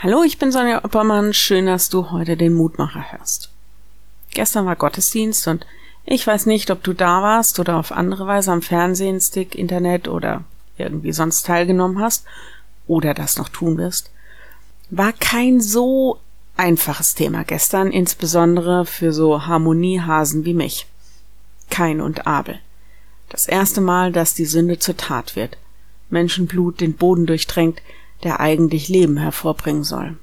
Hallo, ich bin Sonja Oppermann. Schön, dass du heute den Mutmacher hörst. Gestern war Gottesdienst und ich weiß nicht, ob du da warst oder auf andere Weise am Fernsehen, Stick, Internet oder irgendwie sonst teilgenommen hast oder das noch tun wirst. War kein so einfaches Thema gestern, insbesondere für so Harmoniehasen wie mich. Kain und Abel. Das erste Mal, dass die Sünde zur Tat wird. Menschenblut den Boden durchdrängt, der eigentlich Leben hervorbringen soll.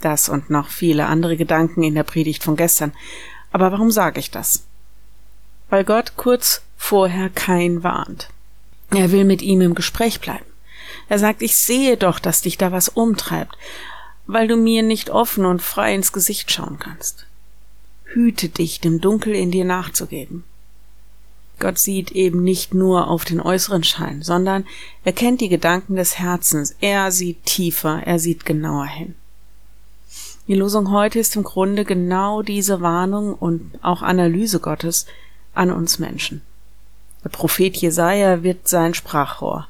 Das und noch viele andere Gedanken in der Predigt von gestern. Aber warum sage ich das? Weil Gott kurz vorher kein warnt. Er will mit ihm im Gespräch bleiben. Er sagt, ich sehe doch, dass dich da was umtreibt, weil du mir nicht offen und frei ins Gesicht schauen kannst. Hüte dich, dem Dunkel in dir nachzugeben. Gott sieht eben nicht nur auf den äußeren Schein, sondern er kennt die Gedanken des Herzens. Er sieht tiefer, er sieht genauer hin. Die Losung heute ist im Grunde genau diese Warnung und auch Analyse Gottes an uns Menschen. Der Prophet Jesaja wird sein Sprachrohr.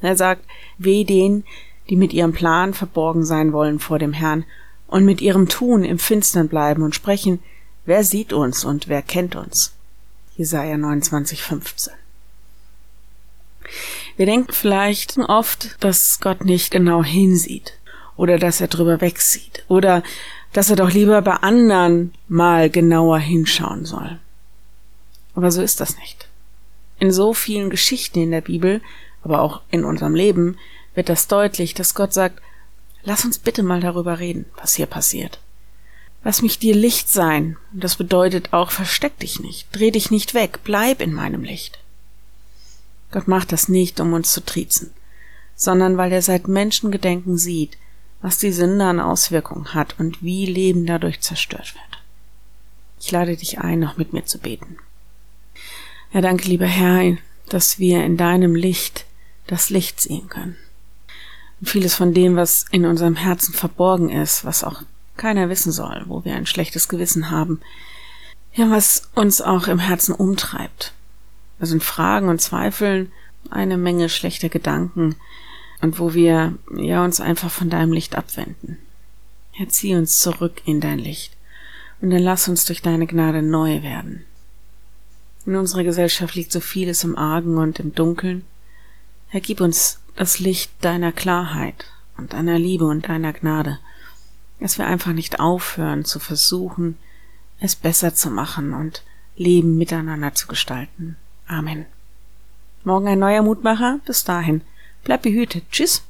Er sagt, weh denen, die mit ihrem Plan verborgen sein wollen vor dem Herrn und mit ihrem Tun im Finstern bleiben und sprechen, wer sieht uns und wer kennt uns? Jesaja 29, 15. Wir denken vielleicht oft, dass Gott nicht genau hinsieht oder dass er drüber wegsieht oder dass er doch lieber bei anderen mal genauer hinschauen soll. Aber so ist das nicht. In so vielen Geschichten in der Bibel, aber auch in unserem Leben, wird das deutlich, dass Gott sagt, lass uns bitte mal darüber reden, was hier passiert. Lass mich dir Licht sein. Das bedeutet auch, versteck dich nicht, dreh dich nicht weg, bleib in meinem Licht. Gott macht das nicht, um uns zu triezen, sondern weil er seit Menschengedenken sieht, was die Sünde an Auswirkungen hat und wie Leben dadurch zerstört wird. Ich lade dich ein, noch mit mir zu beten. Ja, danke, lieber Herr, dass wir in deinem Licht das Licht sehen können. Und vieles von dem, was in unserem Herzen verborgen ist, was auch keiner wissen soll, wo wir ein schlechtes Gewissen haben, ja, was uns auch im Herzen umtreibt. Da sind Fragen und Zweifeln, eine Menge schlechter Gedanken und wo wir ja uns einfach von deinem Licht abwenden. Herr, zieh uns zurück in dein Licht und dann lass uns durch deine Gnade neu werden. In unserer Gesellschaft liegt so vieles im Argen und im Dunkeln. Herr, gib uns das Licht deiner Klarheit und deiner Liebe und deiner Gnade dass wir einfach nicht aufhören zu versuchen, es besser zu machen und Leben miteinander zu gestalten. Amen. Morgen ein neuer Mutmacher. Bis dahin. Bleib behütet. Tschüss.